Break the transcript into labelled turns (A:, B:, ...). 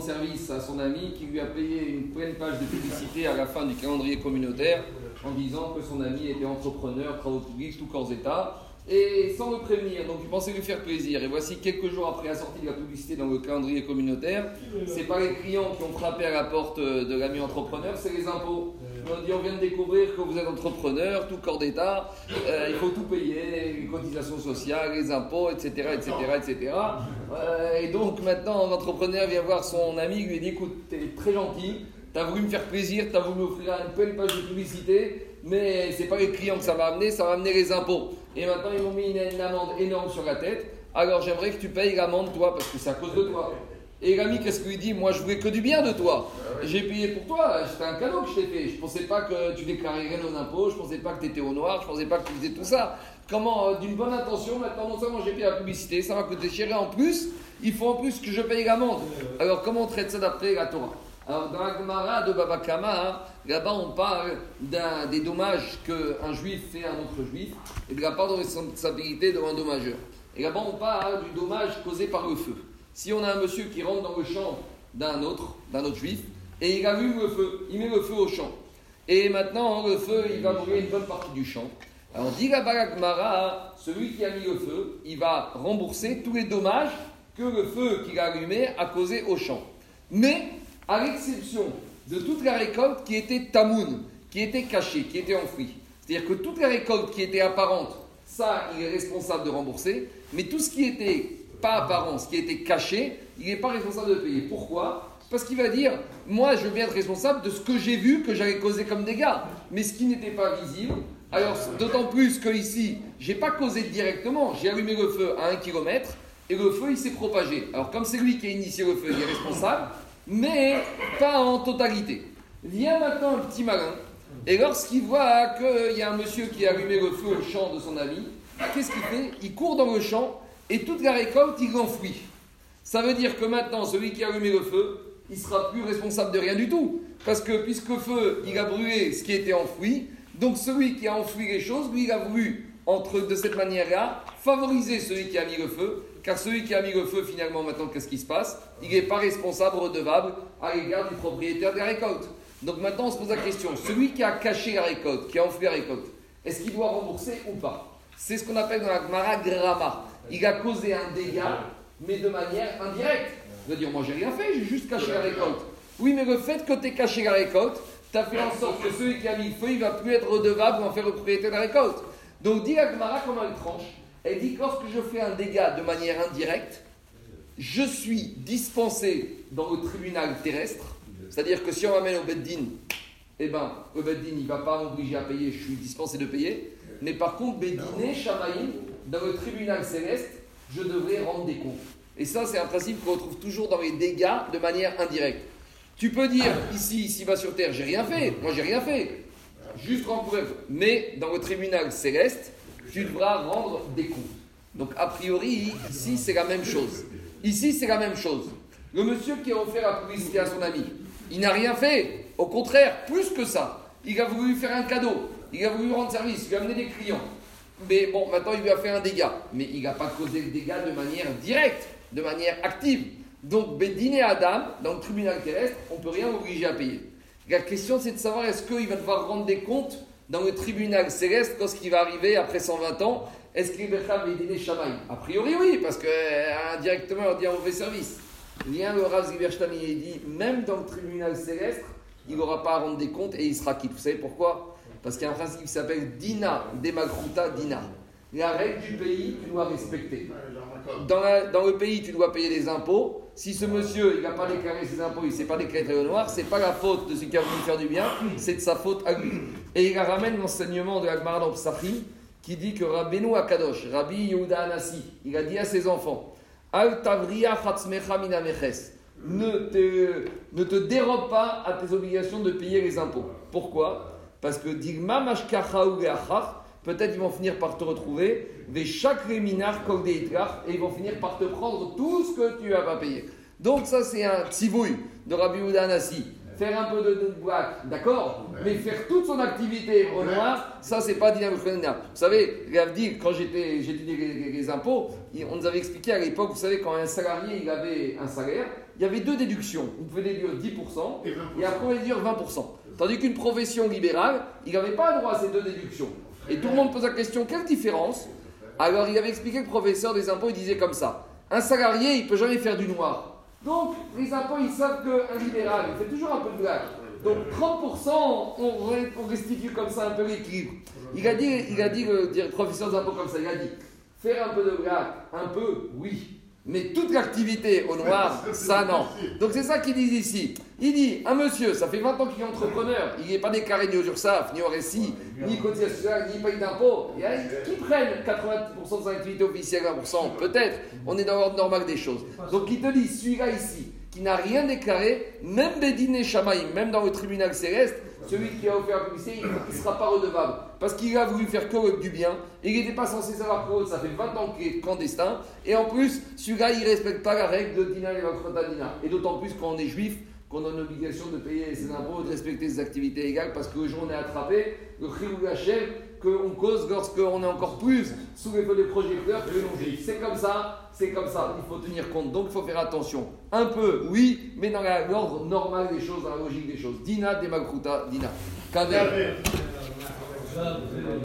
A: service à son ami qui lui a payé une pleine page de publicité à la fin du calendrier communautaire en disant que son ami était entrepreneur, travaux publics, tout corps état et sans le prévenir. Donc il pensait lui faire plaisir. Et voici quelques jours après la sortie de la publicité dans le calendrier communautaire, c'est pas les clients qui ont frappé à la porte de l'ami entrepreneur, c'est les impôts. On dit on vient de découvrir que vous êtes entrepreneur, tout corps d'État, euh, il faut tout payer, les cotisations sociales, les impôts, etc. etc., etc. Et donc maintenant l'entrepreneur vient voir son ami, lui dit écoute, t'es très gentil, t'as voulu me faire plaisir, t'as voulu m'offrir une belle page de publicité, mais c'est pas les clients que ça va amener, ça va amener les impôts. Et maintenant ils m'ont mis une, amende énorme sur la tête, alors j'aimerais que tu payes l'amende toi, parce que c'est à cause de toi. Et l'ami, qu'est-ce qu'il dit Moi, je voulais que du bien de toi. J'ai payé pour toi, c'était un cadeau que je t'ai fait. Je pensais pas que tu déclarerais nos impôts, je pensais pas que tu étais au noir, je pensais pas que tu faisais tout ça. Comment, euh, d'une bonne intention, maintenant, non seulement j'ai payé la publicité, ça va coûter cher, et en plus, il faut en plus que je paye l'amende. Alors, comment on traite ça d'après la Torah Alors, dans la Gemara de Baba Kama, là-bas, on parle des dommages qu'un juif fait à un autre juif et de la part de responsabilité de l'endommageur. Et là-bas, on parle du dommage causé par le feu. Si on a un monsieur qui rentre dans le champ d'un autre, d'un autre juif, et il allume le feu, il met le feu au champ. Et maintenant, le feu, il va brûler une bonne partie du champ. Alors, dit la Mara, celui qui a mis le feu, il va rembourser tous les dommages que le feu qu'il a allumé a causé au champ. Mais, à l'exception de toute la récolte qui était tamoun, qui était cachée, qui était enfouie. C'est-à-dire que toute la récolte qui était apparente, ça, il est responsable de rembourser. Mais tout ce qui était pas apparent, ce qui était caché, il n'est pas responsable de payer. Pourquoi? Parce qu'il va dire, moi je viens être responsable de ce que j'ai vu que j'avais causé comme dégâts, mais ce qui n'était pas visible. Alors d'autant plus que ici, j'ai pas causé directement, j'ai allumé le feu à un kilomètre et le feu il s'est propagé. Alors comme c'est lui qui a initié le feu, il est responsable, mais pas en totalité. Vient maintenant un petit malin et lorsqu'il voit qu'il y a un monsieur qui a allumé le feu au champ de son ami, qu'est-ce qu'il fait? Il court dans le champ et toute la récolte, il l'enfouit. Ça veut dire que maintenant, celui qui a allumé le feu, il sera plus responsable de rien du tout. Parce que puisque le feu, il a brûlé ce qui était enfoui, donc celui qui a enfoui les choses, lui, il a voulu, entre, de cette manière-là, favoriser celui qui a mis le feu. Car celui qui a mis le feu, finalement, maintenant, qu'est-ce qui se passe? Il n'est pas responsable, redevable à l'égard du propriétaire de la récolte. Donc maintenant, on se pose la question celui qui a caché la récolte, qui a enfoui la récolte, est-ce qu'il doit rembourser ou pas? C'est ce qu'on appelle dans la Gemara Grama il a causé un dégât, mais de manière indirecte. Il va dire, moi j'ai rien fait, j'ai juste caché la récolte. Oui, mais le fait que tu aies caché la récolte, tu as fait en sorte que celui qui a mis le feu, il va plus être redevable en faire le propriétaire de la récolte. Donc, dit Agmara comment elle tranche Elle dit, lorsque je fais un dégât de manière indirecte, je suis dispensé dans le tribunal terrestre. C'est-à-dire que si on m'amène au Beddin, eh ben, le Beddin, il ne va pas m'obliger à payer, je suis dispensé de payer. Mais par contre, Beddiné, Shamaïm, dans le tribunal céleste, je devrais rendre des comptes. Et ça, c'est un principe qu'on retrouve toujours dans les dégâts de manière indirecte. Tu peux dire ici, ici bas sur terre, j'ai rien fait. Moi, j'ai rien fait. Juste rendre preuve. Mais dans le tribunal céleste, tu devras rendre des comptes. Donc, a priori, ici, c'est la même chose. Ici, c'est la même chose. Le monsieur qui a offert la publicité à son ami, il n'a rien fait. Au contraire, plus que ça. Il a voulu faire un cadeau. Il a voulu rendre service. Il a amené des clients. Mais bon, maintenant il lui a fait un dégât. Mais il n'a pas causé le dégât de manière directe, de manière active. Donc, Bédine Adam, dans le tribunal terrestre, on ne peut rien obliger à payer. La question, c'est de savoir est-ce qu'il va devoir rendre des comptes dans le tribunal céleste lorsqu'il va arriver après 120 ans? Est-ce qu'il va Bédine Shamaï A priori, oui, parce qu'indirectement, euh, on dit un mauvais service. Vient le Rav il dit même dans le tribunal céleste, il n'aura pas à rendre des comptes et il sera quitte. Vous savez pourquoi? Parce qu'il y a un principe qui s'appelle Dina, Demagruta Dina. La règle du pays, tu dois respecter. Dans, dans, le pays, tu dois payer des impôts. Si ce monsieur, il n'a pas déclaré ses impôts, il ne s'est pas déclaré au noir, c'est pas la faute de celui qui a voulu faire du bien, c'est de sa faute à lui. Et il ramène l'enseignement de l'Agmara dans Psachim, qui dit que Rabbeinu Akadosh, Rabbi Yehuda Anassi, il a dit à ses enfants, Al tavriya ne te, ne te dérobe pas à tes obligations de payer les impôts. Pourquoi? Parce que Digma peut-être ils vont finir par te retrouver, des chaque réminar comme des et ils vont finir par te prendre tout ce que tu n'as pas payé. Donc ça c'est un tsivouille de Rabbi Udanasi. Faire un peu de, boîte, d'accord Mais faire toute son activité au noir, ça c'est pas dynamique. Vous savez, quand j'étais, étudié les, les, impôts, on nous avait expliqué à l'époque, vous savez, quand un salarié il avait un salaire, il y avait deux déductions. Vous pouvez déduire 10% et après on va déduire 20%. Tandis qu'une profession libérale, il n'avait pas droit à ces deux déductions. Et tout le monde pose la question quelle différence Alors il avait expliqué que le professeur des impôts il disait comme ça un salarié, il peut jamais faire du noir. Donc les impôts, ils savent qu'un libéral, il fait toujours un peu de blague. Donc 30%, on, restitue comme ça un peu l'équilibre. Il a dit, il a dit le professeur des comme ça, il a dit faire un peu de blague, un peu, oui. Mais toute l'activité au noir, ça non. Donc c'est ça qu'il dit ici. Il dit, un monsieur, ça fait 20 ans qu'il est entrepreneur, il n'est pas déclaré ni au URSAF, ni au RSI, ni cotisation ni paye d'impôts. Qui prennent 80% de son activité officielle à 1%, peut-être. On est dans l'ordre normal des choses. Donc il te dit, celui-là ici, qui n'a rien déclaré, même Bedine et Shamaïm, même dans le tribunal céleste, celui qui a offert la publicité, il ne sera pas redevable. Parce qu'il a voulu faire que du bien. il n'était pas censé savoir que ça fait 20 ans qu'il est clandestin. Et en plus, celui-là, il ne respecte pas la règle de Dina et Dina. Et d'autant plus quand on est juif, qu'on a l'obligation de payer ses impôts, de respecter ses activités légales, parce que le on est attrapé, le chirou qu'on cause lorsqu'on est encore plus sous les feux des projecteurs que non juif. C'est comme ça, c'est comme ça, il faut tenir compte. Donc il faut faire attention. Un peu, oui, mais dans l'ordre normal des choses, dans la logique des choses. Dina, Demagruta, Dina.